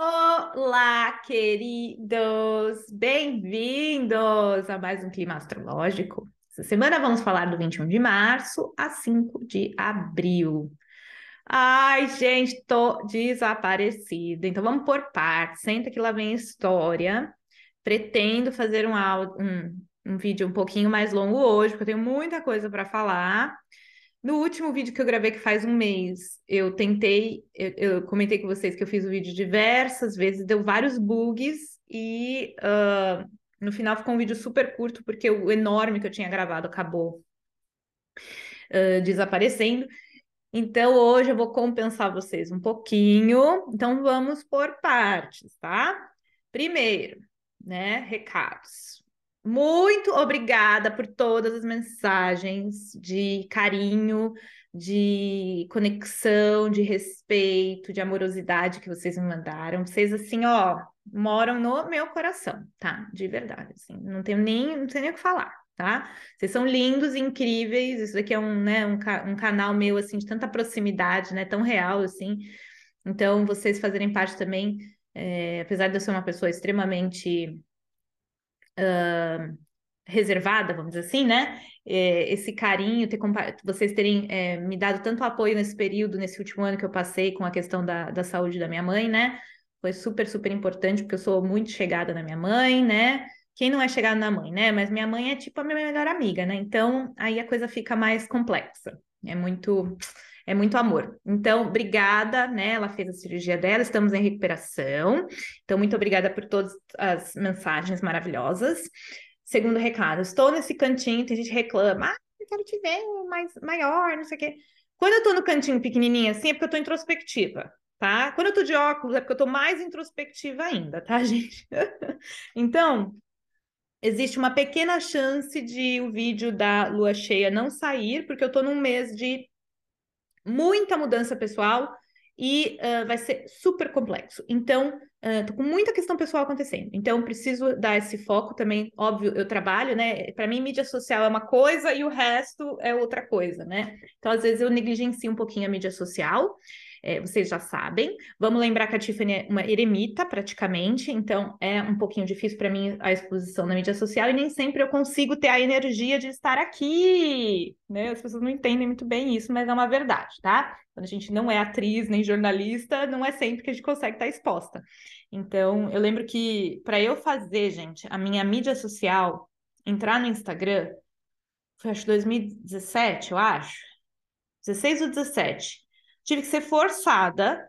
Olá, queridos! Bem-vindos a mais um clima astrológico. Essa semana vamos falar do 21 de março a 5 de abril. Ai, gente, tô desaparecida. Então vamos por partes. Senta que lá vem história. Pretendo fazer um, um, um vídeo um pouquinho mais longo hoje, porque eu tenho muita coisa para falar. No último vídeo que eu gravei, que faz um mês, eu tentei, eu, eu comentei com vocês que eu fiz o vídeo diversas vezes, deu vários bugs e uh, no final ficou um vídeo super curto, porque o enorme que eu tinha gravado acabou uh, desaparecendo. Então, hoje eu vou compensar vocês um pouquinho. Então, vamos por partes, tá? Primeiro, né, recados. Muito obrigada por todas as mensagens de carinho, de conexão, de respeito, de amorosidade que vocês me mandaram. Vocês, assim, ó, moram no meu coração, tá? De verdade, assim. Não tenho nem, não tenho nem o que falar, tá? Vocês são lindos, incríveis. Isso daqui é um, né, um, um canal meu, assim, de tanta proximidade, né? Tão real, assim. Então, vocês fazerem parte também, é, apesar de eu ser uma pessoa extremamente reservada, vamos dizer assim, né? É, esse carinho, ter vocês terem é, me dado tanto apoio nesse período, nesse último ano que eu passei com a questão da, da saúde da minha mãe, né? Foi super, super importante, porque eu sou muito chegada na minha mãe, né? Quem não é chegado na mãe, né? Mas minha mãe é tipo a minha melhor amiga, né? Então aí a coisa fica mais complexa. É muito é muito amor. Então, obrigada, né? Ela fez a cirurgia dela, estamos em recuperação. Então, muito obrigada por todas as mensagens maravilhosas. Segundo recado, estou nesse cantinho, tem gente que reclama, ah, eu quero te ver mais maior, não sei o quê. Quando eu tô no cantinho pequenininho assim, é porque eu tô introspectiva, tá? Quando eu tô de óculos, é porque eu tô mais introspectiva ainda, tá, gente? então, existe uma pequena chance de o vídeo da lua cheia não sair, porque eu tô num mês de muita mudança pessoal e uh, vai ser super complexo. Então, tô com muita questão pessoal acontecendo. Então, preciso dar esse foco também. Óbvio, eu trabalho, né? Para mim, mídia social é uma coisa e o resto é outra coisa, né? Então, às vezes, eu negligencio um pouquinho a mídia social é, vocês já sabem. Vamos lembrar que a Tiffany é uma eremita, praticamente, então é um pouquinho difícil para mim a exposição na mídia social e nem sempre eu consigo ter a energia de estar aqui, né? As pessoas não entendem muito bem isso, mas é uma verdade, tá? Quando a gente não é atriz nem jornalista, não é sempre que a gente consegue estar exposta. Então, eu lembro que para eu fazer, gente, a minha mídia social, entrar no Instagram, foi acho 2017, eu acho. 16 ou 17 tive que ser forçada.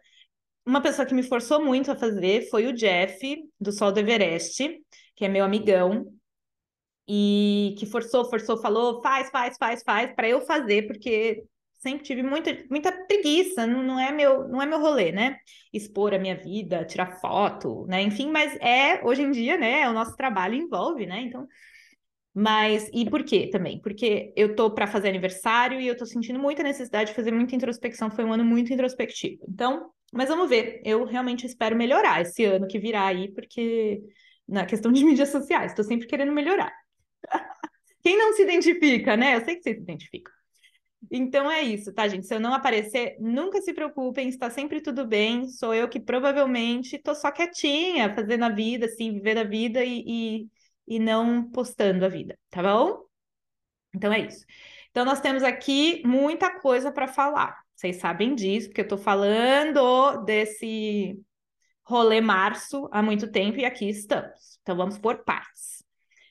Uma pessoa que me forçou muito a fazer foi o Jeff, do Sol do Everest, que é meu amigão, e que forçou, forçou, falou, faz, faz, faz, faz, para eu fazer, porque sempre tive muita, muita preguiça, não, não, é meu, não é meu rolê, né? Expor a minha vida, tirar foto, né? Enfim, mas é, hoje em dia, né, o nosso trabalho envolve, né? Então, mas, e por quê também? Porque eu tô para fazer aniversário e eu tô sentindo muita necessidade de fazer muita introspecção. Foi um ano muito introspectivo. Então, mas vamos ver. Eu realmente espero melhorar esse ano que virá aí, porque na questão de mídias sociais, estou sempre querendo melhorar. Quem não se identifica, né? Eu sei que você se identifica. Então é isso, tá, gente? Se eu não aparecer, nunca se preocupem, está sempre tudo bem. Sou eu que provavelmente tô só quietinha, fazendo a vida, assim, vivendo a vida e, e e não postando a vida, tá bom? Então é isso. Então nós temos aqui muita coisa para falar. Vocês sabem disso, porque eu estou falando desse rolê março há muito tempo e aqui estamos. Então vamos por partes.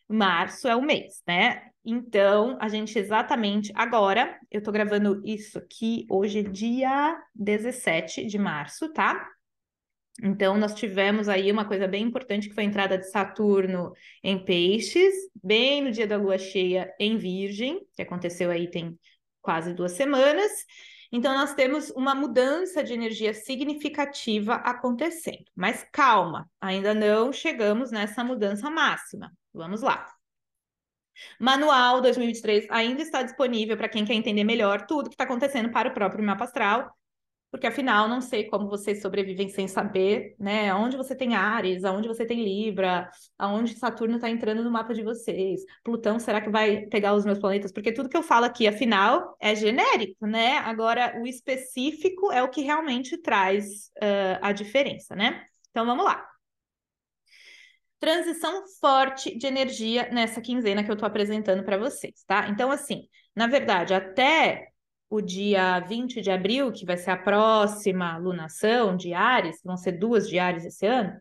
Março é o mês, né? Então, a gente exatamente agora, eu tô gravando isso aqui, hoje é dia 17 de março, tá? Então, nós tivemos aí uma coisa bem importante que foi a entrada de Saturno em Peixes, bem no dia da lua cheia em Virgem, que aconteceu aí tem quase duas semanas. Então, nós temos uma mudança de energia significativa acontecendo. Mas calma, ainda não chegamos nessa mudança máxima. Vamos lá. Manual 2023 ainda está disponível para quem quer entender melhor tudo que está acontecendo para o próprio mapa astral porque afinal não sei como vocês sobrevivem sem saber, né? Onde você tem Ares, aonde você tem Libra, aonde Saturno está entrando no mapa de vocês. Plutão, será que vai pegar os meus planetas? Porque tudo que eu falo aqui, afinal, é genérico, né? Agora, o específico é o que realmente traz uh, a diferença, né? Então vamos lá. Transição forte de energia nessa quinzena que eu estou apresentando para vocês, tá? Então, assim, na verdade, até o dia 20 de abril, que vai ser a próxima lunação de Ares, vão ser duas de Ares esse ano,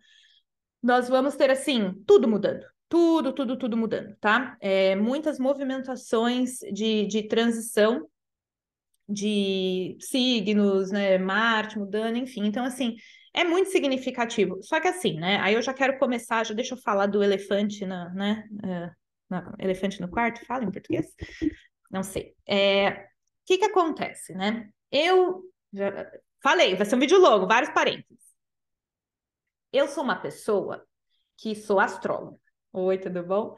nós vamos ter, assim, tudo mudando. Tudo, tudo, tudo mudando, tá? É, muitas movimentações de, de transição de signos, né? Marte mudando, enfim. Então, assim, é muito significativo. Só que assim, né? Aí eu já quero começar, já deixa eu falar do elefante na, né? Uh, elefante no quarto, fala em português? Não sei. É, que que acontece, né? Eu já falei, vai ser um vídeo longo, vários parênteses. Eu sou uma pessoa que sou astróloga. Oi, tudo bom?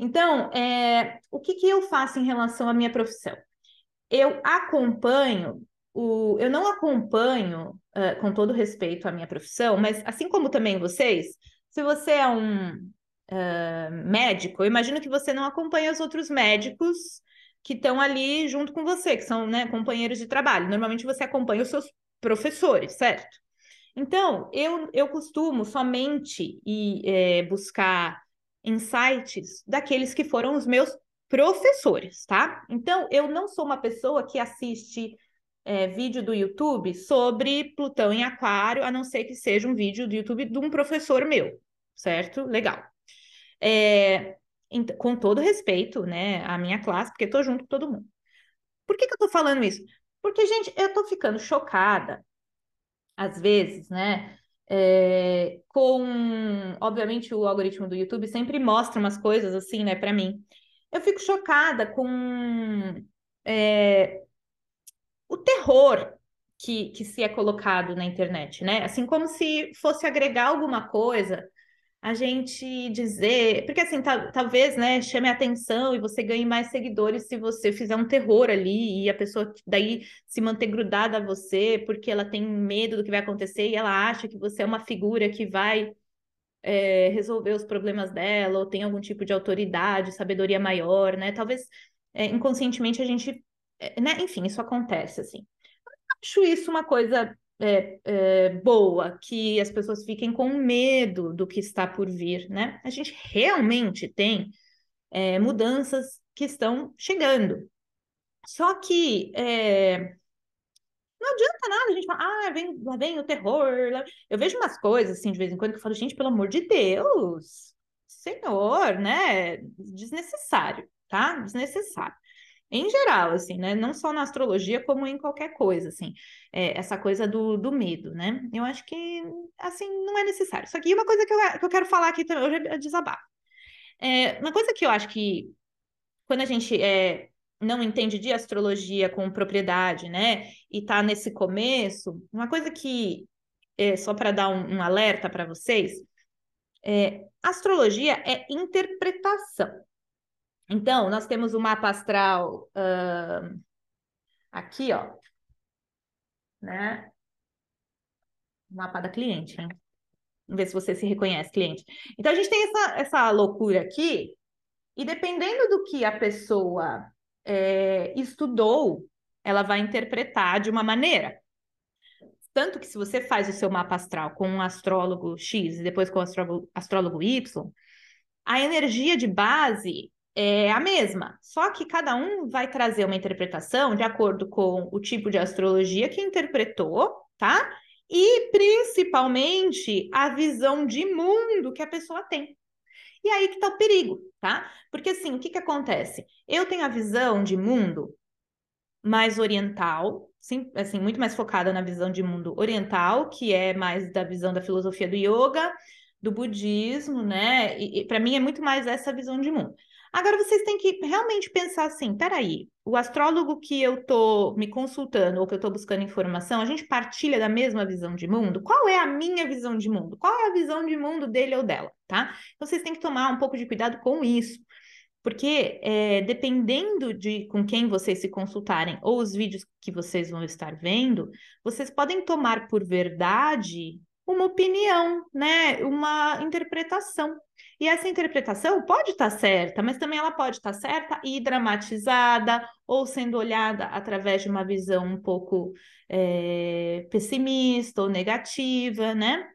Então, é, o que, que eu faço em relação à minha profissão? Eu acompanho o, eu não acompanho, uh, com todo respeito à minha profissão, mas assim como também vocês, se você é um uh, médico, eu imagino que você não acompanha os outros médicos que estão ali junto com você, que são né, companheiros de trabalho. Normalmente você acompanha os seus professores, certo? Então, eu, eu costumo somente ir é, buscar insights daqueles que foram os meus professores, tá? Então, eu não sou uma pessoa que assiste é, vídeo do YouTube sobre Plutão em Aquário, a não ser que seja um vídeo do YouTube de um professor meu, certo? Legal. É, com todo respeito, né, à minha classe, porque estou junto com todo mundo. Por que, que eu estou falando isso? Porque, gente, eu estou ficando chocada, às vezes, né? É, com, obviamente, o algoritmo do YouTube sempre mostra umas coisas assim, né, para mim. Eu fico chocada com é, o terror que, que se é colocado na internet, né? Assim como se fosse agregar alguma coisa, a gente dizer, porque assim, talvez, né, chame a atenção e você ganhe mais seguidores se você fizer um terror ali e a pessoa daí se manter grudada a você porque ela tem medo do que vai acontecer e ela acha que você é uma figura que vai é, resolver os problemas dela ou tem algum tipo de autoridade, sabedoria maior, né? Talvez é, inconscientemente a gente é, né? Enfim, isso acontece, assim. Acho isso uma coisa é, é, boa, que as pessoas fiquem com medo do que está por vir, né? A gente realmente tem é, mudanças que estão chegando. Só que é, não adianta nada a gente falar, ah, vem, lá vem o terror. Lá... Eu vejo umas coisas assim de vez em quando que eu falo, gente, pelo amor de Deus, Senhor, né? Desnecessário, tá? Desnecessário em geral, assim, né? Não só na astrologia, como em qualquer coisa, assim. É, essa coisa do, do medo, né? Eu acho que, assim, não é necessário. Só que uma coisa que eu, que eu quero falar aqui também, hoje é desabafo. É, uma coisa que eu acho que, quando a gente é, não entende de astrologia com propriedade, né? E tá nesse começo, uma coisa que, é, só para dar um, um alerta para vocês, é, astrologia é interpretação. Então, nós temos o mapa astral uh, aqui, ó, né? O mapa da cliente, hein? Vamos ver se você se reconhece, cliente. Então, a gente tem essa, essa loucura aqui, e dependendo do que a pessoa é, estudou, ela vai interpretar de uma maneira. Tanto que se você faz o seu mapa astral com um astrólogo X e depois com o astrólogo, astrólogo Y, a energia de base é a mesma, só que cada um vai trazer uma interpretação de acordo com o tipo de astrologia que interpretou, tá? E principalmente a visão de mundo que a pessoa tem. E aí que tá o perigo, tá? Porque assim, o que que acontece? Eu tenho a visão de mundo mais oriental, sim, assim, muito mais focada na visão de mundo oriental, que é mais da visão da filosofia do yoga, do budismo, né? E, e para mim é muito mais essa visão de mundo. Agora vocês têm que realmente pensar assim: peraí, o astrólogo que eu estou me consultando ou que eu estou buscando informação, a gente partilha da mesma visão de mundo? Qual é a minha visão de mundo? Qual é a visão de mundo dele ou dela, tá? Então vocês têm que tomar um pouco de cuidado com isso. Porque é, dependendo de com quem vocês se consultarem ou os vídeos que vocês vão estar vendo, vocês podem tomar por verdade uma opinião, né? Uma interpretação. E essa interpretação pode estar tá certa, mas também ela pode estar tá certa e dramatizada, ou sendo olhada através de uma visão um pouco é, pessimista ou negativa, né?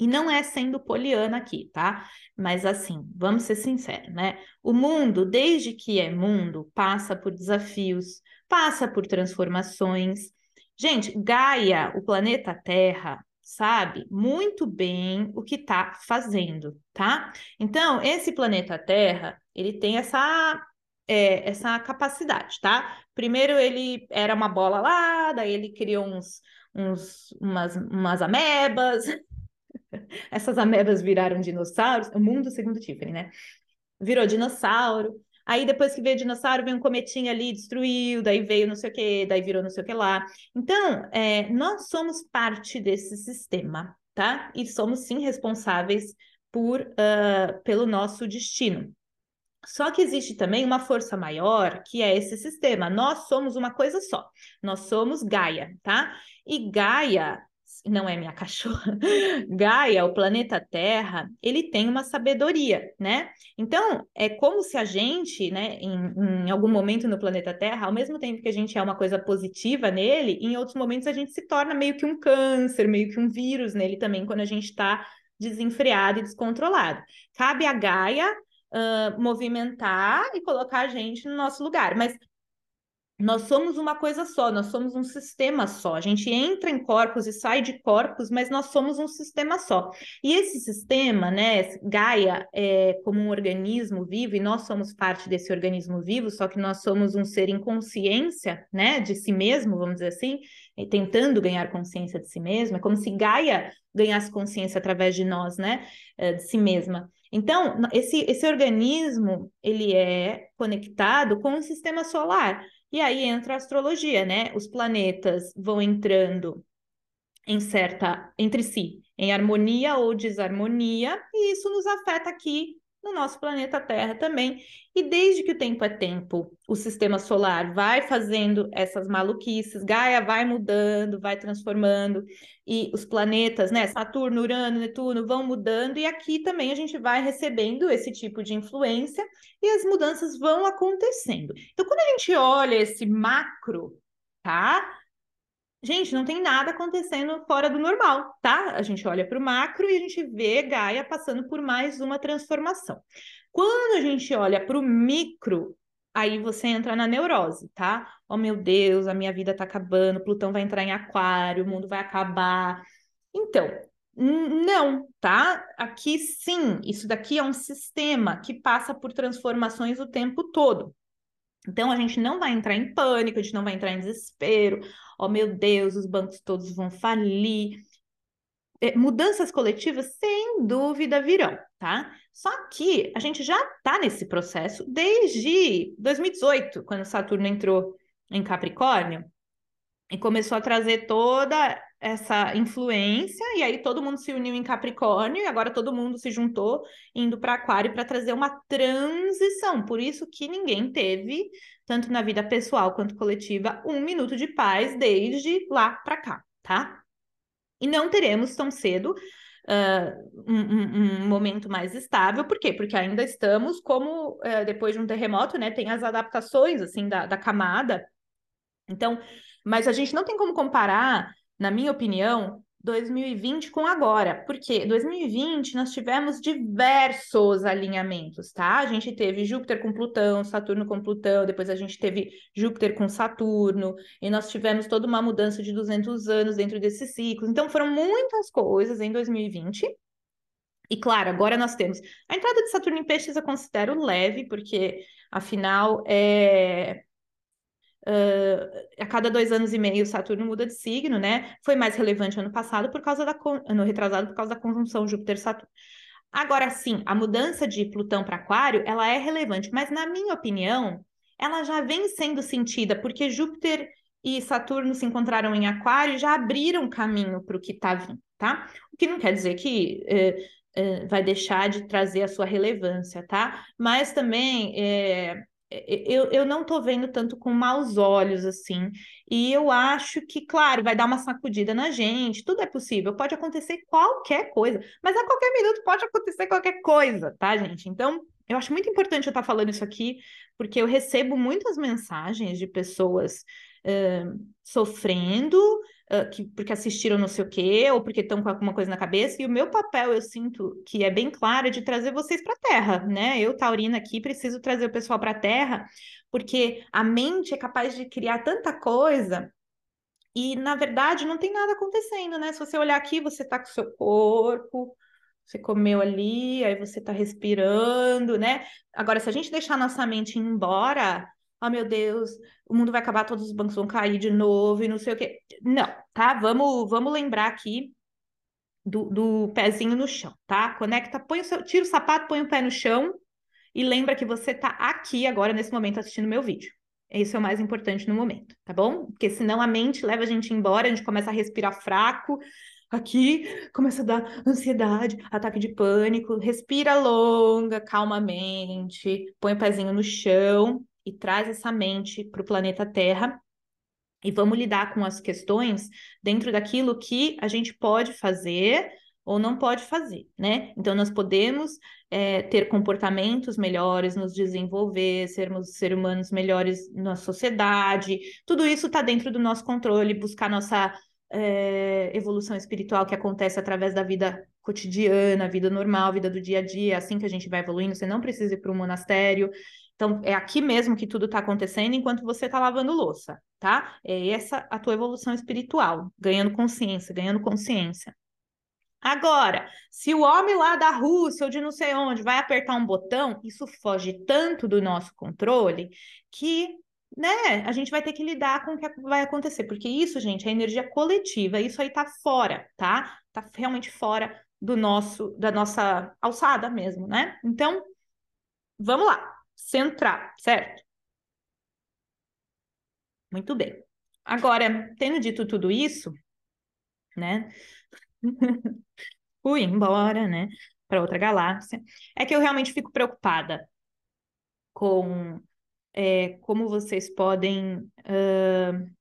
E não é sendo poliana aqui, tá? Mas assim, vamos ser sinceros, né? O mundo, desde que é mundo, passa por desafios, passa por transformações. Gente, Gaia, o planeta Terra, sabe muito bem o que está fazendo, tá? Então, esse planeta Terra, ele tem essa é, essa capacidade, tá? Primeiro ele era uma bola lá, daí ele criou uns, uns umas, umas amebas, essas amebas viraram dinossauros, o mundo segundo Tiffany, né? Virou dinossauro. Aí depois que veio o dinossauro, veio um cometinho ali, destruiu, daí veio não sei o que, daí virou não sei o que lá. Então, é, nós somos parte desse sistema, tá? E somos sim responsáveis por, uh, pelo nosso destino. Só que existe também uma força maior, que é esse sistema. Nós somos uma coisa só. Nós somos Gaia, tá? E Gaia não é minha cachorra, Gaia, o planeta Terra, ele tem uma sabedoria, né? Então, é como se a gente, né, em, em, algum momento no planeta Terra, ao mesmo tempo que a gente é uma coisa positiva nele, em outros momentos a gente se torna meio que um câncer, meio que um vírus nele também, quando a gente está desenfreado e descontrolado. Cabe a Gaia uh, movimentar e colocar a gente no nosso lugar. Mas nós somos uma coisa só, nós somos um sistema só. A gente entra em corpos e sai de corpos, mas nós somos um sistema só. E esse sistema, né, Gaia, é como um organismo vivo, e nós somos parte desse organismo vivo, só que nós somos um ser em consciência, né, de si mesmo, vamos dizer assim, tentando ganhar consciência de si mesmo. É como se Gaia ganhasse consciência através de nós, né, é, de si mesma. Então, esse, esse organismo, ele é conectado com o sistema solar. E aí entra a astrologia, né? Os planetas vão entrando em certa entre si, em harmonia ou desarmonia, e isso nos afeta aqui no nosso planeta Terra também. E desde que o tempo é tempo, o sistema solar vai fazendo essas maluquices, Gaia vai mudando, vai transformando, e os planetas, né, Saturno, Urano, Netuno, vão mudando, e aqui também a gente vai recebendo esse tipo de influência e as mudanças vão acontecendo. Então, quando a gente olha esse macro, tá? Gente, não tem nada acontecendo fora do normal, tá? A gente olha para o macro e a gente vê Gaia passando por mais uma transformação. Quando a gente olha para o micro, aí você entra na neurose, tá? Oh meu Deus, a minha vida tá acabando, Plutão vai entrar em aquário, o mundo vai acabar. Então, não, tá? Aqui sim, isso daqui é um sistema que passa por transformações o tempo todo. Então a gente não vai entrar em pânico, a gente não vai entrar em desespero. Oh meu Deus, os bancos todos vão falir. É, mudanças coletivas, sem dúvida, virão, tá? Só que a gente já está nesse processo desde 2018, quando Saturno entrou em Capricórnio e começou a trazer toda essa influência, e aí todo mundo se uniu em Capricórnio, e agora todo mundo se juntou indo para Aquário para trazer uma transição. Por isso que ninguém teve, tanto na vida pessoal quanto coletiva, um minuto de paz desde lá para cá, tá? E não teremos tão cedo Uh, um, um, um, momento mais estável, por quê? Porque ainda estamos como uh, depois de um terremoto, né? Tem as adaptações assim da, da camada. Então, mas a gente não tem como comparar na minha opinião, 2020 com agora. Porque 2020 nós tivemos diversos alinhamentos, tá? A gente teve Júpiter com Plutão, Saturno com Plutão, depois a gente teve Júpiter com Saturno, e nós tivemos toda uma mudança de 200 anos dentro desse ciclo. Então foram muitas coisas em 2020. E claro, agora nós temos a entrada de Saturno em Peixes eu considero leve, porque afinal é Uh, a cada dois anos e meio Saturno muda de signo, né? Foi mais relevante ano passado por causa da ano retrasado por causa da conjunção Júpiter-Saturno. Agora sim, a mudança de Plutão para Aquário, ela é relevante, mas na minha opinião, ela já vem sendo sentida porque Júpiter e Saturno se encontraram em Aquário e já abriram caminho para o que está vindo, tá? O que não quer dizer que eh, eh, vai deixar de trazer a sua relevância, tá? Mas também eh, eu, eu não estou vendo tanto com maus olhos assim. E eu acho que, claro, vai dar uma sacudida na gente, tudo é possível, pode acontecer qualquer coisa, mas a qualquer minuto pode acontecer qualquer coisa, tá, gente? Então, eu acho muito importante eu estar falando isso aqui, porque eu recebo muitas mensagens de pessoas uh, sofrendo, que, porque assistiram não sei o quê, ou porque estão com alguma coisa na cabeça, e o meu papel, eu sinto que é bem claro, é de trazer vocês para a Terra, né? Eu, Taurina, aqui, preciso trazer o pessoal para a Terra, porque a mente é capaz de criar tanta coisa e, na verdade, não tem nada acontecendo, né? Se você olhar aqui, você tá com o seu corpo, você comeu ali, aí você tá respirando, né? Agora, se a gente deixar nossa mente embora, oh meu Deus, o mundo vai acabar, todos os bancos vão cair de novo e não sei o quê. Não, tá? Vamos, vamos lembrar aqui do, do pezinho no chão, tá? Conecta, põe o seu, tira o sapato, põe o pé no chão e lembra que você tá aqui agora, nesse momento, assistindo meu vídeo. Isso é o mais importante no momento, tá bom? Porque senão a mente leva a gente embora, a gente começa a respirar fraco, aqui começa a dar ansiedade, ataque de pânico, respira longa, calmamente, põe o pezinho no chão e traz essa mente para o planeta Terra e vamos lidar com as questões dentro daquilo que a gente pode fazer ou não pode fazer, né? Então, nós podemos é, ter comportamentos melhores, nos desenvolver, sermos seres humanos melhores na sociedade, tudo isso está dentro do nosso controle, buscar nossa é, evolução espiritual que acontece através da vida cotidiana, vida normal, vida do dia a dia, assim que a gente vai evoluindo, você não precisa ir para um monastério. Então, é aqui mesmo que tudo está acontecendo enquanto você está lavando louça, tá? É essa a tua evolução espiritual, ganhando consciência, ganhando consciência. Agora, se o homem lá da Rússia ou de não sei onde vai apertar um botão, isso foge tanto do nosso controle que, né, a gente vai ter que lidar com o que vai acontecer, porque isso, gente, é energia coletiva, isso aí tá fora, tá? Tá realmente fora do nosso, da nossa alçada mesmo, né? Então, vamos lá, centrar, certo? Muito bem. Agora, tendo dito tudo isso, né? fui embora, né, para outra galáxia, é que eu realmente fico preocupada com é, como vocês podem uh,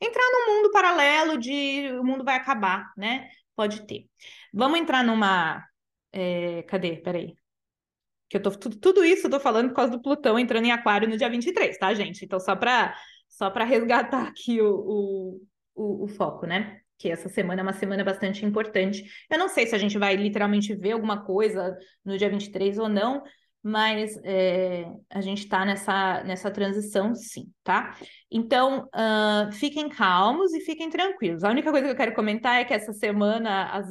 entrar num mundo paralelo de o mundo vai acabar, né? Pode ter. Vamos entrar numa. É, cadê? Peraí. Que eu tô. Tudo, tudo isso eu tô falando por causa do Plutão entrando em Aquário no dia 23, tá, gente? Então, só para só resgatar aqui o, o, o, o foco, né? que essa semana é uma semana bastante importante. Eu não sei se a gente vai literalmente ver alguma coisa no dia 23 ou não, mas é, a gente está nessa, nessa transição, sim, tá? Então, uh, fiquem calmos e fiquem tranquilos. A única coisa que eu quero comentar é que essa semana, as,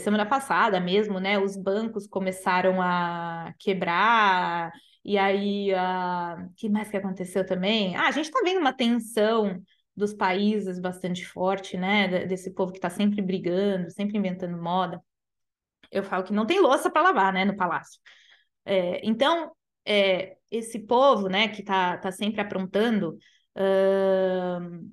semana passada mesmo, né, os bancos começaram a quebrar, e aí, o uh, que mais que aconteceu também? Ah, a gente está vendo uma tensão dos países bastante forte, né? Desse povo que está sempre brigando, sempre inventando moda. Eu falo que não tem louça para lavar, né? No palácio. É, então, é, esse povo, né? Que está tá sempre aprontando. Uh,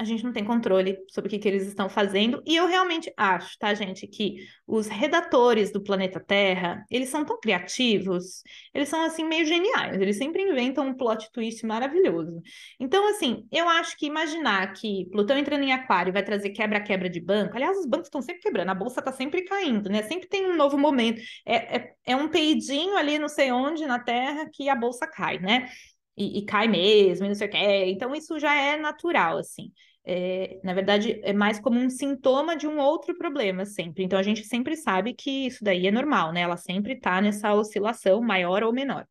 a gente não tem controle sobre o que, que eles estão fazendo. E eu realmente acho, tá, gente, que os redatores do planeta Terra, eles são tão criativos, eles são, assim, meio geniais. Eles sempre inventam um plot twist maravilhoso. Então, assim, eu acho que imaginar que Plutão entrando em Aquário vai trazer quebra-quebra de banco. Aliás, os bancos estão sempre quebrando, a bolsa está sempre caindo, né? Sempre tem um novo momento. É, é, é um peidinho ali, não sei onde, na Terra, que a bolsa cai, né? E, e, cai mesmo, e não sei o que. Então, isso já é natural, assim é, na verdade, é mais como um sintoma de um outro problema sempre. Então, a gente sempre sabe que isso daí é normal, né? Ela sempre está nessa oscilação maior ou menor.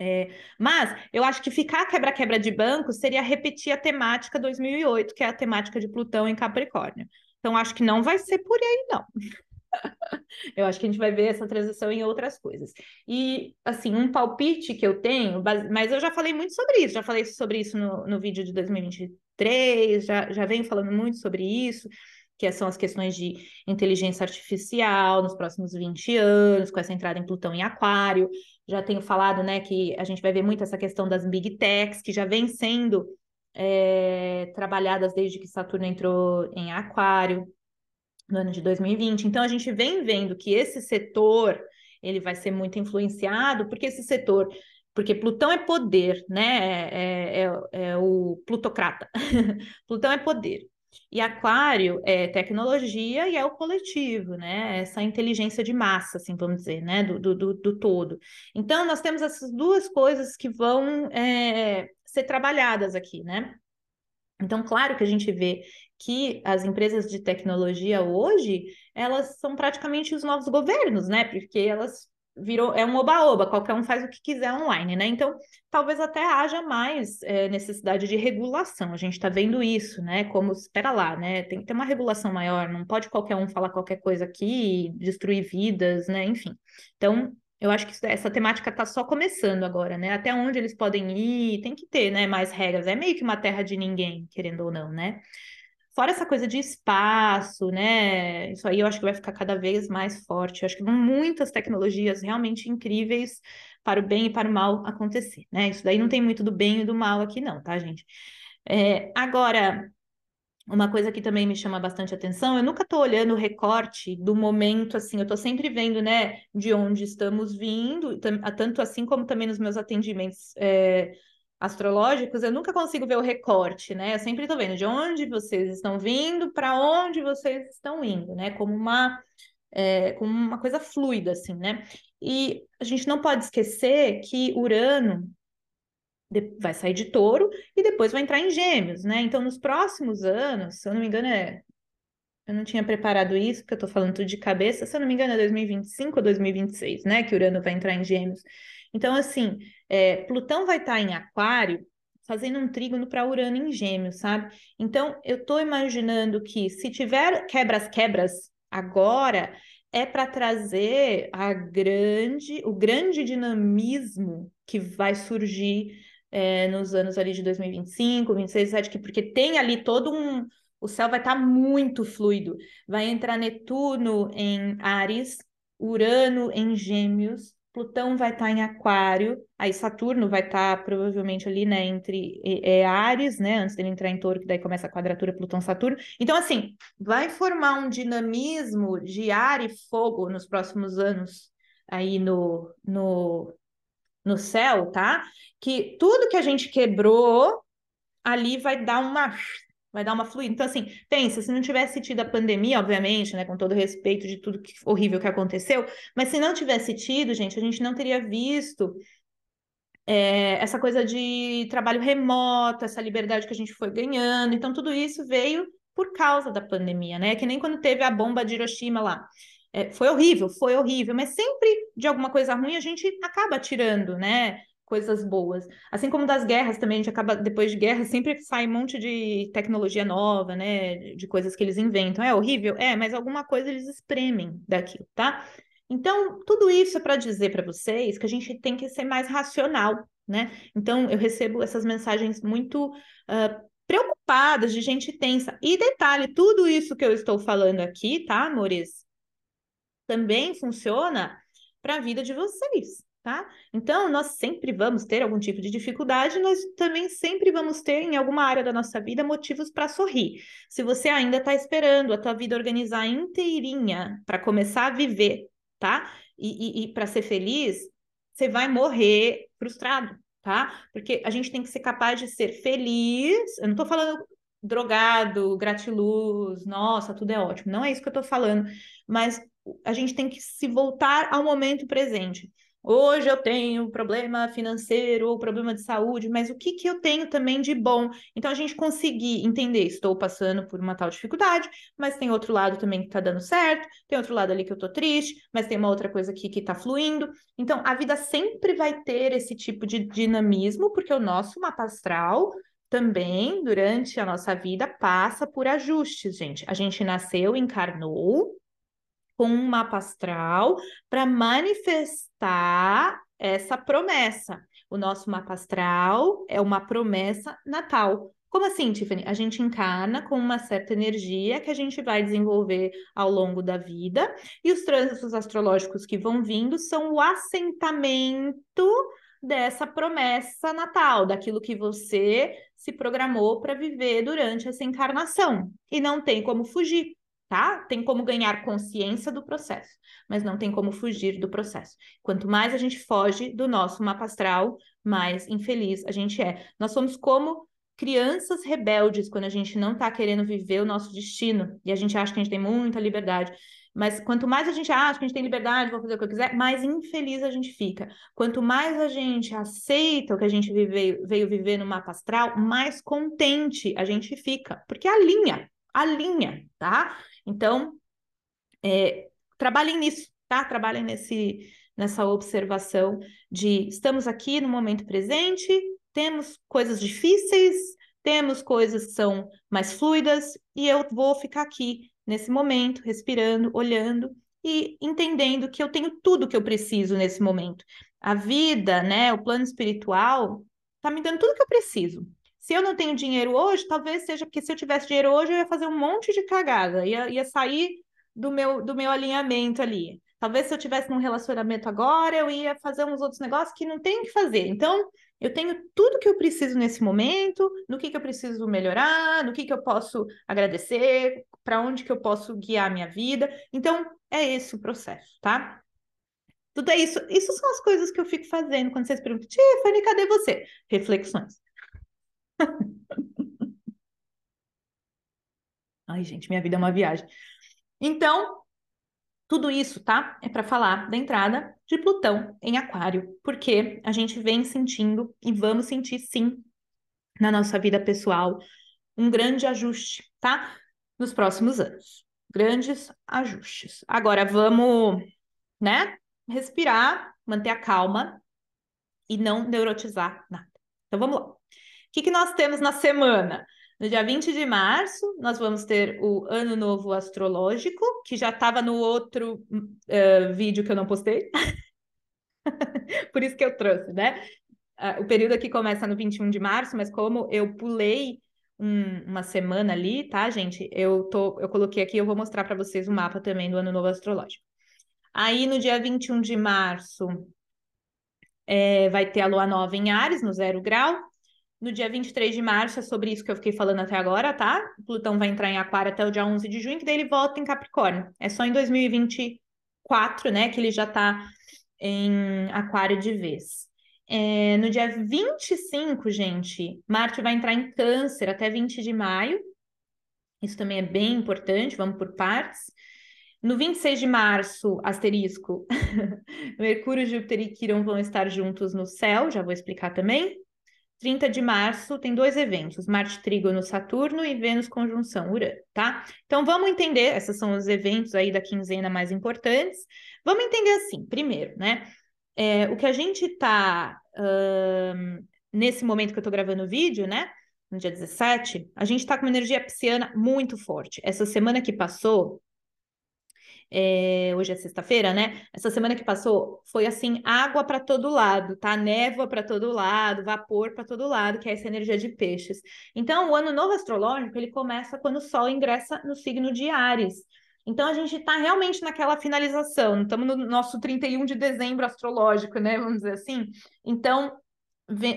É, mas eu acho que ficar quebra-quebra de banco seria repetir a temática 2008, que é a temática de Plutão em Capricórnio. Então, acho que não vai ser por aí, não. eu acho que a gente vai ver essa transição em outras coisas. E, assim, um palpite que eu tenho, mas eu já falei muito sobre isso, já falei sobre isso no, no vídeo de 2023, já, já venho falando muito sobre isso, que são as questões de inteligência artificial nos próximos 20 anos, com essa entrada em Plutão em Aquário. Já tenho falado, né, que a gente vai ver muito essa questão das big techs, que já vem sendo é, trabalhadas desde que Saturno entrou em Aquário no ano de 2020. Então, a gente vem vendo que esse setor ele vai ser muito influenciado, porque esse setor, porque Plutão é poder, né? É, é, é, é o plutocrata. Plutão é poder. E aquário é tecnologia e é o coletivo, né? Essa inteligência de massa, assim, vamos dizer, né? Do, do, do todo. Então, nós temos essas duas coisas que vão é, ser trabalhadas aqui, né? Então, claro que a gente vê que as empresas de tecnologia hoje, elas são praticamente os novos governos, né? Porque elas virou é um oba-oba, qualquer um faz o que quiser online, né? Então, talvez até haja mais é, necessidade de regulação. A gente está vendo isso, né? Como espera lá, né? Tem que ter uma regulação maior, não pode qualquer um falar qualquer coisa aqui, destruir vidas, né? Enfim. Então, eu acho que essa temática está só começando agora, né? Até onde eles podem ir, tem que ter, né, mais regras. É meio que uma terra de ninguém, querendo ou não, né? Fora essa coisa de espaço, né? Isso aí eu acho que vai ficar cada vez mais forte. Eu acho que vão muitas tecnologias realmente incríveis para o bem e para o mal acontecer, né? Isso daí não tem muito do bem e do mal aqui, não, tá, gente? É, agora, uma coisa que também me chama bastante atenção, eu nunca estou olhando o recorte do momento, assim, eu estou sempre vendo, né, de onde estamos vindo, tanto assim como também nos meus atendimentos é, astrológicos, eu nunca consigo ver o recorte, né? Eu sempre estou vendo de onde vocês estão vindo, para onde vocês estão indo, né? Como uma, é, como uma coisa fluida, assim, né? E a gente não pode esquecer que Urano vai sair de touro e depois vai entrar em gêmeos, né? Então, nos próximos anos, se eu não me engano, é. Eu não tinha preparado isso, porque eu tô falando tudo de cabeça, se eu não me engano, é 2025 ou 2026, né? Que Urano vai entrar em gêmeos. Então, assim, é, Plutão vai estar tá em Aquário, fazendo um trígono para Urano em Gêmeos, sabe? Então, eu estou imaginando que se tiver quebras-quebras agora, é para trazer a grande, o grande dinamismo que vai surgir é, nos anos ali de 2025, 26, 27, porque tem ali todo um. O céu vai estar tá muito fluido. Vai entrar Netuno em Ares, Urano em Gêmeos, Plutão vai estar tá em Aquário, aí Saturno vai estar tá, provavelmente ali, né, entre é, Ares, né, antes dele entrar em Touro, que daí começa a quadratura Plutão-Saturno. Então, assim, vai formar um dinamismo de ar e fogo nos próximos anos aí no, no, no céu, tá? Que tudo que a gente quebrou ali vai dar uma vai dar uma fluida. Então, assim, pensa, se não tivesse tido a pandemia, obviamente, né, com todo respeito de tudo que, horrível que aconteceu, mas se não tivesse tido, gente, a gente não teria visto é, essa coisa de trabalho remoto, essa liberdade que a gente foi ganhando. Então, tudo isso veio por causa da pandemia, né? Que nem quando teve a bomba de Hiroshima lá. É, foi horrível, foi horrível, mas sempre de alguma coisa ruim a gente acaba tirando, né? Coisas boas. Assim como das guerras também, a gente acaba, depois de guerra, sempre sai um monte de tecnologia nova, né? De coisas que eles inventam. É horrível? É, mas alguma coisa eles espremem daquilo, tá? Então, tudo isso é para dizer para vocês que a gente tem que ser mais racional, né? Então, eu recebo essas mensagens muito uh, preocupadas, de gente tensa. E detalhe, tudo isso que eu estou falando aqui, tá, amores? também funciona para a vida de vocês, tá? Então, nós sempre vamos ter algum tipo de dificuldade, nós também sempre vamos ter em alguma área da nossa vida motivos para sorrir. Se você ainda está esperando a tua vida organizar inteirinha para começar a viver, tá? E, e, e para ser feliz, você vai morrer frustrado, tá? Porque a gente tem que ser capaz de ser feliz. Eu não estou falando drogado, gratiluz, nossa, tudo é ótimo. Não é isso que eu estou falando. Mas a gente tem que se voltar ao momento presente. Hoje eu tenho problema financeiro ou problema de saúde, mas o que, que eu tenho também de bom? Então a gente conseguir entender, estou passando por uma tal dificuldade, mas tem outro lado também que está dando certo, tem outro lado ali que eu estou triste, mas tem uma outra coisa aqui que está fluindo. Então a vida sempre vai ter esse tipo de dinamismo, porque o nosso mapa astral também, durante a nossa vida, passa por ajustes, gente. A gente nasceu, encarnou, com um mapa astral para manifestar essa promessa. O nosso mapa astral é uma promessa natal. Como assim, Tiffany? A gente encarna com uma certa energia que a gente vai desenvolver ao longo da vida, e os trânsitos astrológicos que vão vindo são o assentamento dessa promessa natal, daquilo que você se programou para viver durante essa encarnação. E não tem como fugir tá? Tem como ganhar consciência do processo, mas não tem como fugir do processo. Quanto mais a gente foge do nosso mapa astral, mais infeliz a gente é. Nós somos como crianças rebeldes quando a gente não está querendo viver o nosso destino e a gente acha que a gente tem muita liberdade. Mas quanto mais a gente acha que a gente tem liberdade, vou fazer o que eu quiser, mais infeliz a gente fica. Quanto mais a gente aceita o que a gente veio viver no mapa astral, mais contente a gente fica. Porque alinha, alinha, tá? Então, é, trabalhem nisso, tá? Trabalhem nesse, nessa observação de estamos aqui no momento presente, temos coisas difíceis, temos coisas que são mais fluidas, e eu vou ficar aqui nesse momento, respirando, olhando e entendendo que eu tenho tudo que eu preciso nesse momento. A vida, né, o plano espiritual, tá me dando tudo que eu preciso. Se eu não tenho dinheiro hoje, talvez seja porque se eu tivesse dinheiro hoje, eu ia fazer um monte de cagada, ia, ia sair do meu, do meu alinhamento ali. Talvez se eu tivesse num relacionamento agora, eu ia fazer uns outros negócios que não tenho que fazer. Então, eu tenho tudo que eu preciso nesse momento, no que, que eu preciso melhorar, no que, que eu posso agradecer, para onde que eu posso guiar a minha vida. Então, é esse o processo, tá? Tudo é isso. Isso são as coisas que eu fico fazendo quando vocês perguntam, Tiffany, cadê você? Reflexões. Ai, gente, minha vida é uma viagem. Então, tudo isso, tá? É para falar da entrada de Plutão em Aquário, porque a gente vem sentindo e vamos sentir sim na nossa vida pessoal um grande ajuste, tá? Nos próximos anos. Grandes ajustes. Agora vamos, né? Respirar, manter a calma e não neurotizar nada. Então vamos lá. Que, que nós temos na semana? No dia 20 de março, nós vamos ter o Ano Novo Astrológico, que já estava no outro uh, vídeo que eu não postei. Por isso que eu trouxe, né? Uh, o período aqui começa no 21 de março, mas como eu pulei um, uma semana ali, tá, gente? Eu, tô, eu coloquei aqui, eu vou mostrar para vocês o mapa também do Ano Novo Astrológico. Aí, no dia 21 de março, é, vai ter a lua nova em Ares, no zero grau. No dia 23 de março, é sobre isso que eu fiquei falando até agora, tá? O Plutão vai entrar em Aquário até o dia 11 de junho, que daí ele volta em Capricórnio. É só em 2024, né, que ele já tá em Aquário de vez. É, no dia 25, gente, Marte vai entrar em Câncer até 20 de maio. Isso também é bem importante, vamos por partes. No 26 de março, asterisco, Mercúrio, Júpiter e Quirón vão estar juntos no céu, já vou explicar também. 30 de março tem dois eventos, Marte trígono Saturno e Vênus conjunção Urano, tá? Então vamos entender, esses são os eventos aí da quinzena mais importantes. Vamos entender assim, primeiro, né? É, o que a gente uh, nesse momento que eu estou gravando o vídeo, né? No dia 17, a gente está com uma energia pisciana muito forte. Essa semana que passou, é, hoje é sexta-feira, né? Essa semana que passou foi assim, água para todo lado, tá? Névoa para todo lado, vapor para todo lado, que é essa energia de peixes. Então, o ano novo astrológico, ele começa quando o Sol ingressa no signo de Ares. Então, a gente está realmente naquela finalização, estamos no nosso 31 de dezembro astrológico, né? Vamos dizer assim. Então,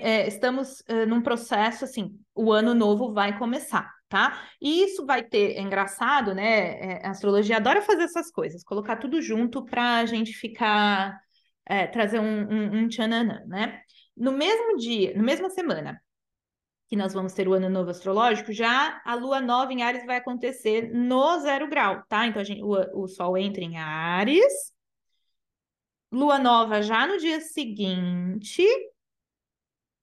é, estamos num processo assim, o ano novo vai começar tá? E isso vai ter, é engraçado, né? É, a astrologia adora fazer essas coisas, colocar tudo junto para a gente ficar, é, trazer um, um, um tchananã, né? No mesmo dia, na mesma semana que nós vamos ter o ano novo astrológico, já a lua nova em Ares vai acontecer no zero grau, tá? Então a gente, o, o Sol entra em Ares, lua nova já no dia seguinte,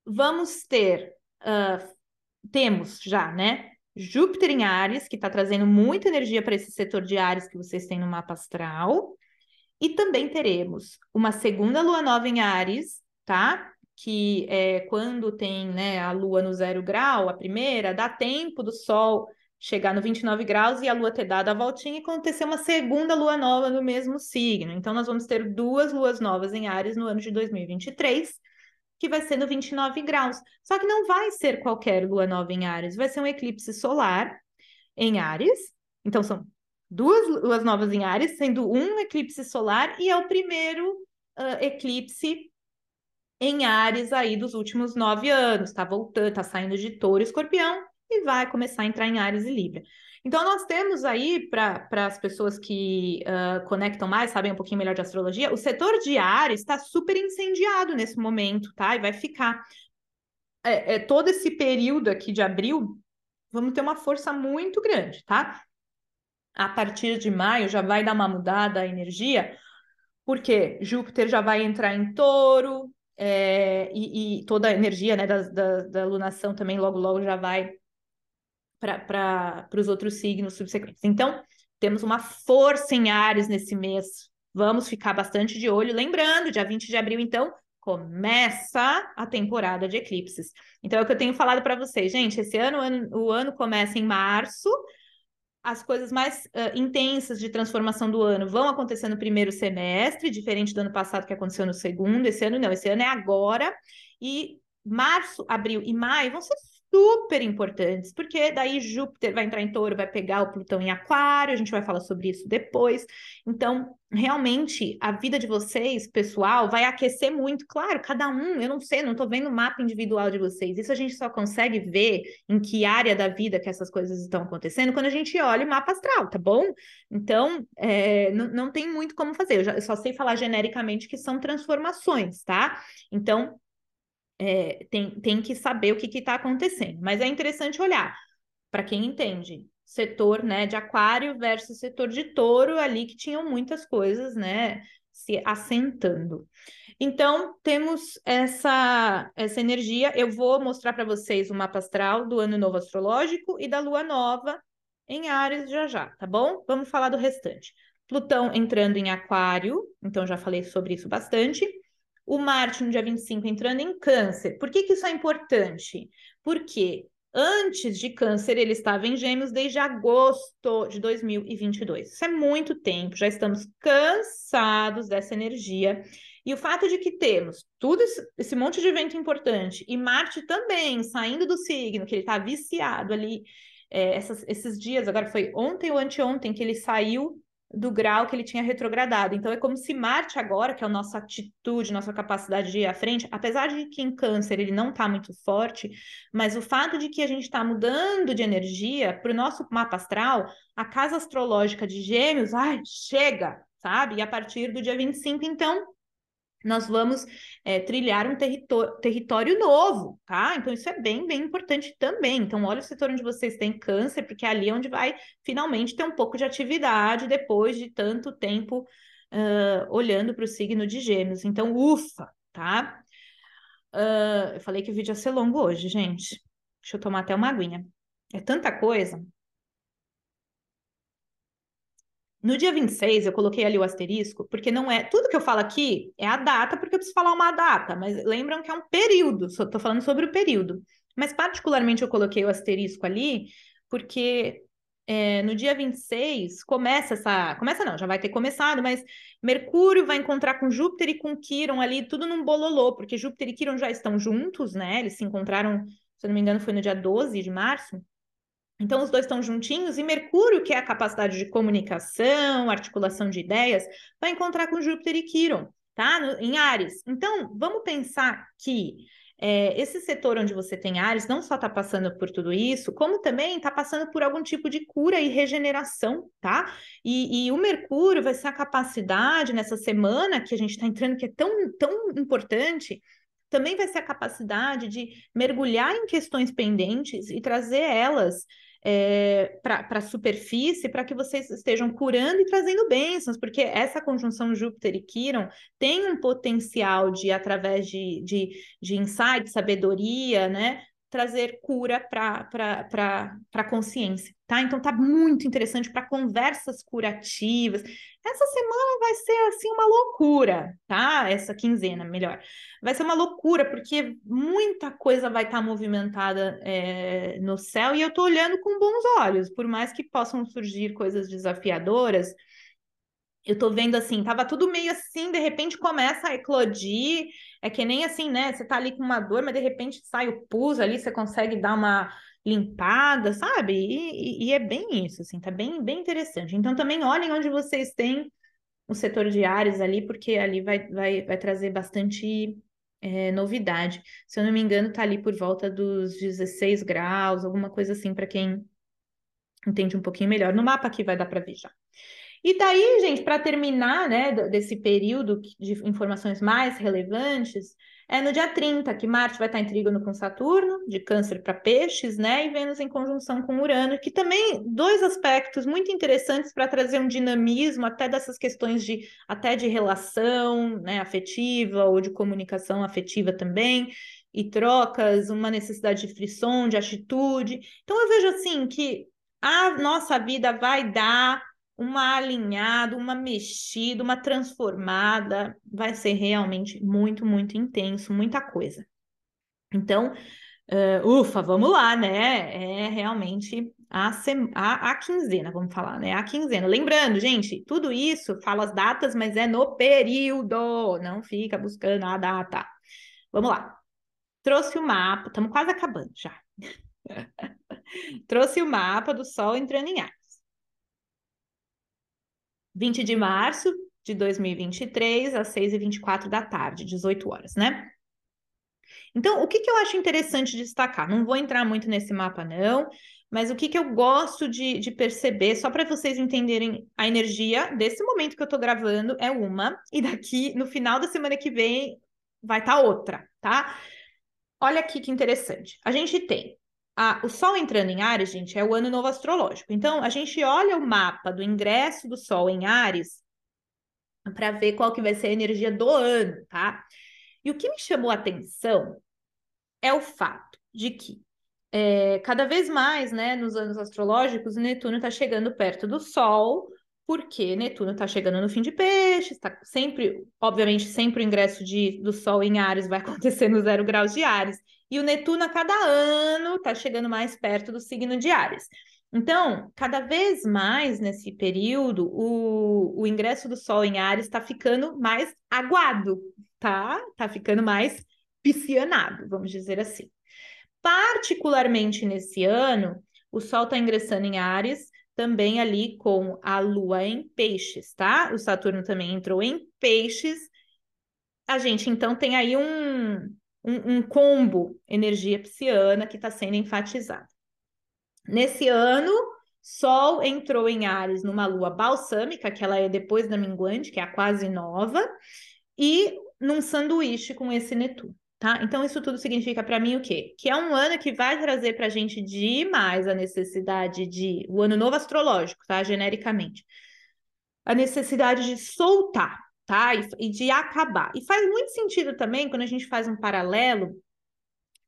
vamos ter, uh, temos já, né? Júpiter em Ares, que está trazendo muita energia para esse setor de Ares que vocês têm no mapa astral. E também teremos uma segunda lua nova em Ares, tá? Que é quando tem né, a lua no zero grau, a primeira, dá tempo do Sol chegar no 29 graus e a lua ter dado a voltinha e acontecer uma segunda lua nova no mesmo signo. Então, nós vamos ter duas luas novas em Ares no ano de 2023 que vai ser no 29 graus. Só que não vai ser qualquer lua nova em Ares, vai ser um eclipse solar em Ares. Então são duas luas novas em Ares, sendo um eclipse solar e é o primeiro uh, eclipse em Ares aí dos últimos nove anos. Tá voltando, tá saindo de Touro Escorpião e vai começar a entrar em Ares e Libra. Então, nós temos aí, para as pessoas que uh, conectam mais, sabem um pouquinho melhor de astrologia, o setor de Ares está super incendiado nesse momento, tá? E vai ficar. é, é, todo esse período aqui de abril, vamos ter uma força muito grande, tá? A partir de maio já vai dar uma mudada a energia, porque Júpiter já vai entrar em touro, é, e, e, toda a energia né, da, da, da lunação também logo, logo já vai para os outros signos subsequentes. Então, temos uma força em Ares nesse mês. Vamos ficar bastante de olho. Lembrando, dia 20 de abril, então, começa a temporada de eclipses. Então, é o que eu tenho falado para vocês, gente. Esse ano, o ano começa em março. As coisas mais uh, intensas de transformação do ano vão acontecer no primeiro semestre, diferente do ano passado que aconteceu no segundo. Esse ano não, esse ano é agora. E março, abril e maio vão ser super importantes, porque daí Júpiter vai entrar em touro, vai pegar o Plutão em aquário, a gente vai falar sobre isso depois. Então, realmente, a vida de vocês, pessoal, vai aquecer muito. Claro, cada um, eu não sei, não estou vendo o mapa individual de vocês. Isso a gente só consegue ver em que área da vida que essas coisas estão acontecendo quando a gente olha o mapa astral, tá bom? Então, é, não, não tem muito como fazer. Eu, já, eu só sei falar genericamente que são transformações, tá? Então, é, tem, tem que saber o que está acontecendo. Mas é interessante olhar para quem entende setor né, de aquário versus setor de touro, ali que tinham muitas coisas né, se assentando. Então, temos essa, essa energia. Eu vou mostrar para vocês o mapa astral do ano novo astrológico e da lua nova em Ares já já, tá bom? Vamos falar do restante. Plutão entrando em Aquário, então já falei sobre isso bastante o Marte no dia 25 entrando em câncer. Por que, que isso é importante? Porque antes de câncer ele estava em gêmeos desde agosto de 2022. Isso é muito tempo, já estamos cansados dessa energia. E o fato de que temos tudo esse, esse monte de evento importante e Marte também saindo do signo, que ele está viciado ali, é, essas, esses dias, agora foi ontem ou anteontem que ele saiu do grau que ele tinha retrogradado. Então é como se Marte agora, que é a nossa atitude, nossa capacidade de ir à frente, apesar de que em câncer ele não está muito forte, mas o fato de que a gente está mudando de energia para o nosso mapa astral, a casa astrológica de gêmeos, ai, chega, sabe? E a partir do dia 25, então, nós vamos é, trilhar um território, novo, tá? Então, isso é bem, bem importante também. Então, olha o setor onde vocês têm câncer, porque é ali onde vai finalmente ter um pouco de atividade depois de tanto tempo uh, olhando para o signo de Gêmeos. Então, ufa, tá? Uh, eu falei que o vídeo ia ser longo hoje, gente. Deixa eu tomar até uma aguinha. É tanta coisa. No dia 26, eu coloquei ali o asterisco, porque não é. Tudo que eu falo aqui é a data, porque eu preciso falar uma data, mas lembram que é um período, estou falando sobre o período. Mas, particularmente, eu coloquei o asterisco ali, porque é, no dia 26 começa essa. Começa não, já vai ter começado, mas Mercúrio vai encontrar com Júpiter e com Quiron ali, tudo num bololô, porque Júpiter e Quiron já estão juntos, né? Eles se encontraram, se eu não me engano, foi no dia 12 de março. Então, os dois estão juntinhos, e Mercúrio, que é a capacidade de comunicação, articulação de ideias, vai encontrar com Júpiter e Quiron, tá? No, em Ares. Então, vamos pensar que é, esse setor onde você tem Ares não só está passando por tudo isso, como também está passando por algum tipo de cura e regeneração, tá? E, e o Mercúrio vai ser a capacidade nessa semana que a gente está entrando, que é tão, tão importante, também vai ser a capacidade de mergulhar em questões pendentes e trazer elas é, para a superfície para que vocês estejam curando e trazendo bênçãos, porque essa conjunção Júpiter e Quiron tem um potencial de, através de, de, de insight, sabedoria, né? Trazer cura para a consciência, tá? Então tá muito interessante para conversas curativas. Essa semana vai ser assim uma loucura, tá? Essa quinzena, melhor. Vai ser uma loucura, porque muita coisa vai estar tá movimentada é, no céu e eu tô olhando com bons olhos, por mais que possam surgir coisas desafiadoras eu tô vendo assim, tava tudo meio assim, de repente começa a eclodir, é que nem assim, né? Você tá ali com uma dor, mas de repente sai o pus ali, você consegue dar uma limpada, sabe? E, e, é bem isso, assim, tá bem, bem interessante. Então também olhem onde vocês têm o setor de Ares ali, porque ali vai, vai, vai trazer bastante é, novidade. Se eu não me engano, tá ali por volta dos 16 graus, alguma coisa assim, para quem entende um pouquinho melhor. No mapa aqui vai dar para ver já. E daí, gente, para terminar, né, desse período de informações mais relevantes, É no dia 30 que Marte vai estar em trígono com Saturno, de câncer para peixes, né? E Vênus em conjunção com Urano, que também dois aspectos muito interessantes para trazer um dinamismo até dessas questões de até de relação né, afetiva ou de comunicação afetiva também, e trocas, uma necessidade de frição, de atitude. Então eu vejo assim que a nossa vida vai dar uma alinhada, uma mexida, uma transformada, vai ser realmente muito, muito intenso, muita coisa. Então, uh, ufa, vamos lá, né? É realmente a, a, a quinzena, vamos falar, né? A quinzena. Lembrando, gente, tudo isso fala as datas, mas é no período, não fica buscando a data. Vamos lá. Trouxe o mapa, estamos quase acabando já. Trouxe o mapa do Sol entrando em ar. 20 de março de 2023, às 6h24 da tarde, 18 horas, né? Então, o que, que eu acho interessante destacar? Não vou entrar muito nesse mapa, não, mas o que, que eu gosto de, de perceber, só para vocês entenderem a energia desse momento que eu estou gravando, é uma, e daqui, no final da semana que vem, vai estar tá outra, tá? Olha aqui que interessante. A gente tem a, o Sol entrando em Ares, gente, é o ano novo astrológico. Então, a gente olha o mapa do ingresso do Sol em Ares para ver qual que vai ser a energia do ano, tá? E o que me chamou a atenção é o fato de que é, cada vez mais, né, nos anos astrológicos, Netuno está chegando perto do Sol, porque Netuno está chegando no fim de peixes, está sempre, obviamente, sempre o ingresso de, do Sol em Ares vai acontecer no zero graus de Ares. E o Netuno, a cada ano, está chegando mais perto do signo de Ares. Então, cada vez mais nesse período, o, o ingresso do Sol em Ares está ficando mais aguado, tá? Está ficando mais piscianado, vamos dizer assim. Particularmente nesse ano, o Sol está ingressando em Ares, também ali com a Lua em Peixes, tá? O Saturno também entrou em Peixes. A gente então tem aí um, um, um combo energia pisciana que está sendo enfatizado. Nesse ano, Sol entrou em Ares numa lua balsâmica, que ela é depois da minguante, que é a quase nova, e num sanduíche com esse Netuno, tá? Então, isso tudo significa para mim o quê? Que é um ano que vai trazer para a gente demais a necessidade de. O ano novo astrológico, tá? Genericamente. A necessidade de soltar, tá? E, e de acabar. E faz muito sentido também quando a gente faz um paralelo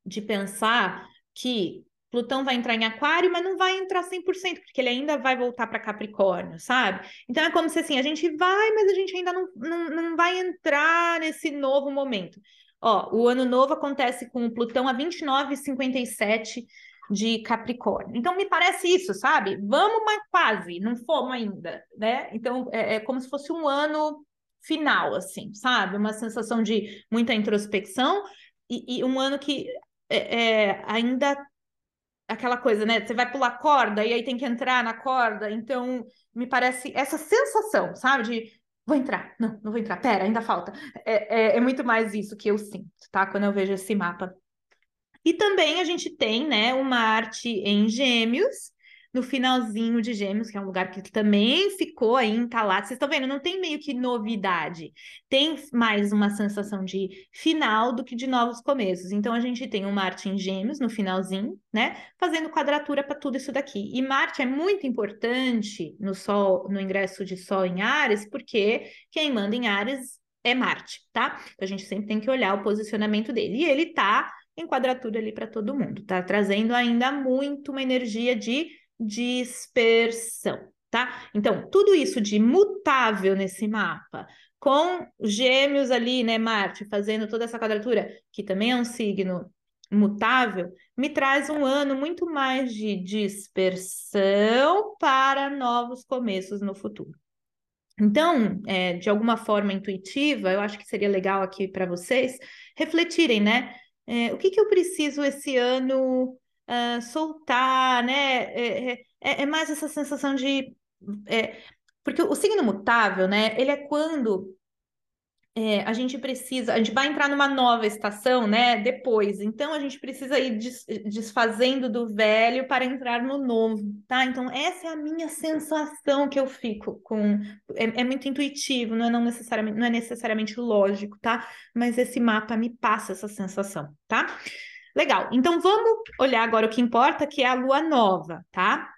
de pensar que Plutão vai entrar em Aquário, mas não vai entrar 100%, porque ele ainda vai voltar para Capricórnio, sabe? Então é como se assim, a gente vai, mas a gente ainda não, não, não vai entrar nesse novo momento. Ó, o ano novo acontece com o Plutão a 29,57 de Capricórnio. Então me parece isso, sabe? Vamos, mas quase, não fomos ainda, né? Então é, é como se fosse um ano final, assim, sabe? Uma sensação de muita introspecção e, e um ano que é, é, ainda aquela coisa, né? Você vai pular corda e aí tem que entrar na corda. Então, me parece essa sensação, sabe? De vou entrar, não, não vou entrar, pera, ainda falta. É, é, é muito mais isso que eu sinto, tá? Quando eu vejo esse mapa. E também a gente tem, né, uma arte em gêmeos, no finalzinho de Gêmeos, que é um lugar que também ficou aí entalado. Vocês estão vendo? Não tem meio que novidade. Tem mais uma sensação de final do que de novos começos. Então a gente tem um Marte em Gêmeos no finalzinho, né? Fazendo quadratura para tudo isso daqui. E Marte é muito importante no Sol, no ingresso de Sol em Ares, porque quem manda em Ares é Marte, tá? Então a gente sempre tem que olhar o posicionamento dele. E ele tá em quadratura ali para todo mundo, tá? Trazendo ainda muito uma energia de dispersão, tá? Então, tudo isso de mutável nesse mapa, com gêmeos ali, né, Marte, fazendo toda essa quadratura, que também é um signo mutável, me traz um ano muito mais de dispersão para novos começos no futuro. Então, é, de alguma forma intuitiva, eu acho que seria legal aqui para vocês refletirem, né? É, o que, que eu preciso esse ano uh, soltar, né? É, é, é, é, mais essa sensação de. É, porque o signo mutável, né? Ele é quando é, a gente precisa, a gente vai entrar numa nova estação, né? Depois, então a gente precisa ir des, desfazendo do velho para entrar no novo, tá? Então, essa é a minha sensação que eu fico com. É, é muito intuitivo, não é, não, necessariamente, não é necessariamente lógico, tá? Mas esse mapa me passa essa sensação, tá? Legal, então vamos olhar agora o que importa, que é a lua nova, tá?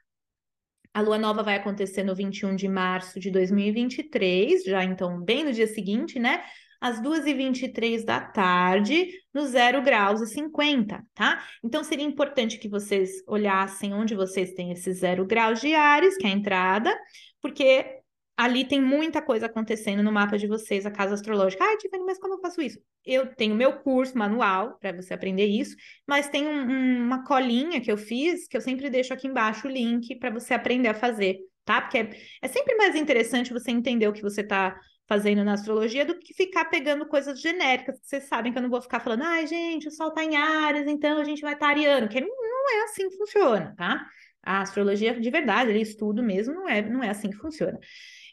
A lua nova vai acontecer no 21 de março de 2023, já então bem no dia seguinte, né? Às 2h23 da tarde, no 0 graus e 50, tá? Então seria importante que vocês olhassem onde vocês têm esses 0 graus Ares, que é a entrada, porque ali tem muita coisa acontecendo no mapa de vocês, a casa astrológica. Ai, Tiffany, mas como eu faço isso? Eu tenho meu curso manual para você aprender isso, mas tem um, um, uma colinha que eu fiz, que eu sempre deixo aqui embaixo o link para você aprender a fazer, tá? Porque é, é sempre mais interessante você entender o que você está fazendo na astrologia do que ficar pegando coisas genéricas, que vocês sabem que eu não vou ficar falando, ai, gente, o sol está em Ares, então a gente vai estar ariano, que não é assim que funciona, tá? A astrologia de verdade, ele estudo mesmo, não é, não é assim que funciona.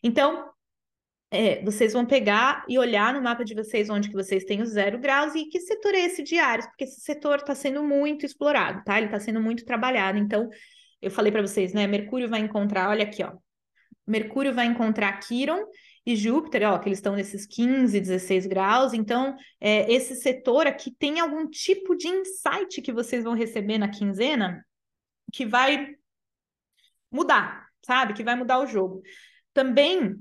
Então, é, vocês vão pegar e olhar no mapa de vocês onde que vocês têm os zero graus e que setor é esse de Ares, porque esse setor está sendo muito explorado, tá? Ele está sendo muito trabalhado. Então, eu falei para vocês, né? Mercúrio vai encontrar, olha aqui, ó. Mercúrio vai encontrar Quiron e Júpiter, ó, que eles estão nesses 15, 16 graus. Então, é, esse setor aqui tem algum tipo de insight que vocês vão receber na quinzena que vai mudar, sabe? Que vai mudar o jogo. Também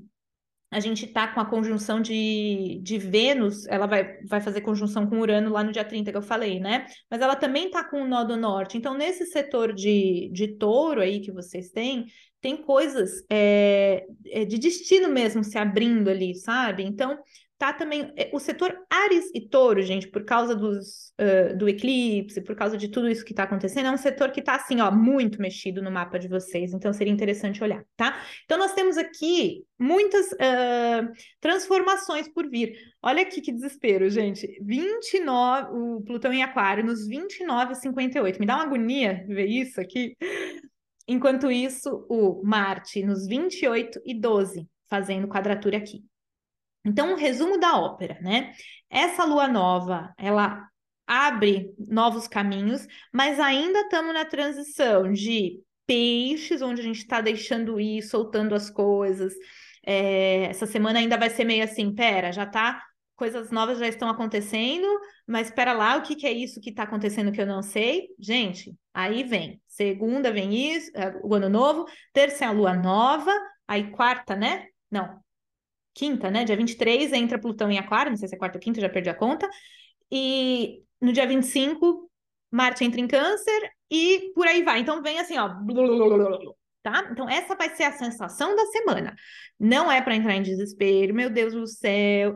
a gente está com a conjunção de, de Vênus, ela vai, vai fazer conjunção com Urano lá no dia 30 que eu falei, né? Mas ela também está com o nó do norte. Então, nesse setor de, de touro aí que vocês têm, tem coisas é, de destino mesmo se abrindo ali, sabe? Então, tá também é, o setor Ares e Touro, gente, por causa dos, uh, do eclipse, por causa de tudo isso que está acontecendo, é um setor que está assim, ó, muito mexido no mapa de vocês, então seria interessante olhar, tá? Então nós temos aqui muitas uh, transformações por vir. Olha aqui que desespero, gente. 29, o Plutão em Aquário nos 29 e 58. Me dá uma agonia ver isso aqui. Enquanto isso, o Marte nos 28 e 12, fazendo quadratura aqui. Então, um resumo da ópera, né? Essa lua nova, ela abre novos caminhos, mas ainda estamos na transição de peixes, onde a gente está deixando ir, soltando as coisas. É, essa semana ainda vai ser meio assim, pera, já tá, coisas novas já estão acontecendo, mas espera lá, o que, que é isso que está acontecendo que eu não sei? Gente, aí vem. Segunda vem isso, é, o ano novo, terça é a lua nova, aí quarta, né? Não, quinta, né? Dia 23 entra Plutão em Aquário, não sei se é quarta ou quinta, já perdi a conta. E no dia 25, Marte entra em Câncer e por aí vai. Então vem assim, ó. Tá? Então, essa vai ser a sensação da semana. Não é para entrar em desespero, meu Deus do céu,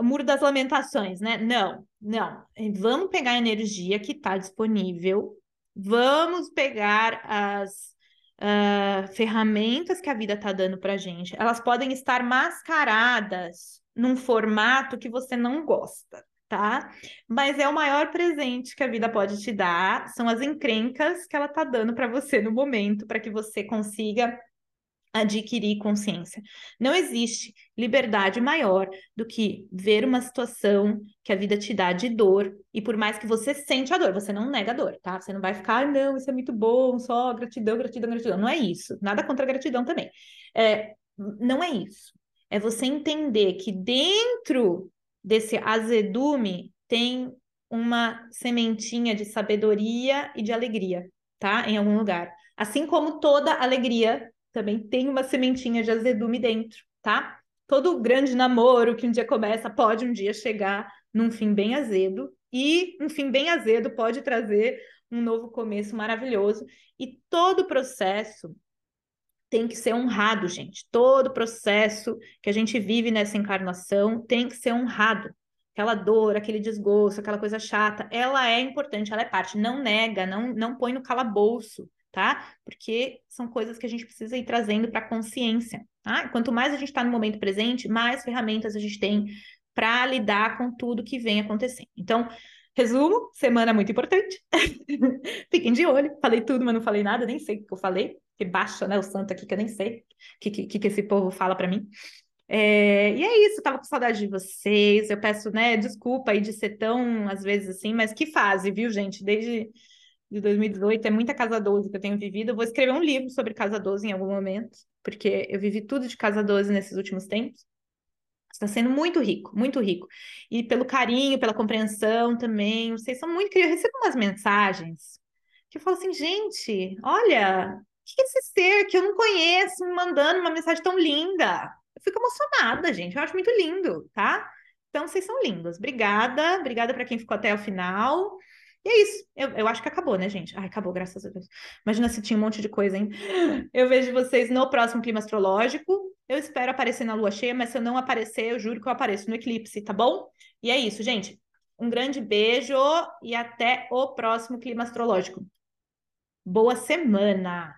muro das lamentações, né? Não, não. Vamos pegar a energia que está disponível, vamos pegar as uh, ferramentas que a vida está dando para gente, elas podem estar mascaradas num formato que você não gosta, tá? Mas é o maior presente que a vida pode te dar, são as encrencas que ela está dando para você no momento, para que você consiga adquirir consciência. Não existe liberdade maior do que ver uma situação que a vida te dá de dor e por mais que você sente a dor, você não nega a dor, tá? Você não vai ficar, ah, não, isso é muito bom, só gratidão, gratidão, gratidão. Não é isso. Nada contra a gratidão também. É, não é isso. É você entender que dentro desse azedume tem uma sementinha de sabedoria e de alegria, tá? Em algum lugar. Assim como toda alegria também tem uma sementinha de azedume dentro, tá? Todo grande namoro que um dia começa pode um dia chegar num fim bem azedo, e um fim bem azedo pode trazer um novo começo maravilhoso. E todo processo tem que ser honrado, gente. Todo processo que a gente vive nessa encarnação tem que ser honrado. Aquela dor, aquele desgosto, aquela coisa chata, ela é importante, ela é parte. Não nega, não, não põe no calabouço tá? Porque são coisas que a gente precisa ir trazendo para a consciência, tá? Quanto mais a gente está no momento presente, mais ferramentas a gente tem para lidar com tudo que vem acontecendo. Então, resumo, semana muito importante. Fiquem de olho. Falei tudo, mas não falei nada, nem sei o que eu falei. Que baixa, né, o santo aqui que eu nem sei o que, que, que esse povo fala para mim. É, e é isso, tava com saudade de vocês. Eu peço, né, desculpa aí de ser tão, às vezes, assim, mas que fase, viu, gente? Desde de 2018, é muita Casa 12 que eu tenho vivido. Eu vou escrever um livro sobre Casa 12 em algum momento, porque eu vivi tudo de Casa 12 nesses últimos tempos. Está sendo muito rico, muito rico. E pelo carinho, pela compreensão também. Vocês são muito queridos. Eu recebo umas mensagens que eu falo assim, gente, olha, que é esse ser que eu não conheço me mandando uma mensagem tão linda? Eu fico emocionada, gente. Eu acho muito lindo, tá? Então, vocês são lindos. Obrigada. Obrigada para quem ficou até o final. E é isso. Eu, eu acho que acabou, né, gente? Ai, acabou, graças a Deus. Imagina se tinha um monte de coisa, hein? Eu vejo vocês no próximo clima astrológico. Eu espero aparecer na lua cheia, mas se eu não aparecer, eu juro que eu apareço no eclipse, tá bom? E é isso, gente. Um grande beijo e até o próximo clima astrológico. Boa semana!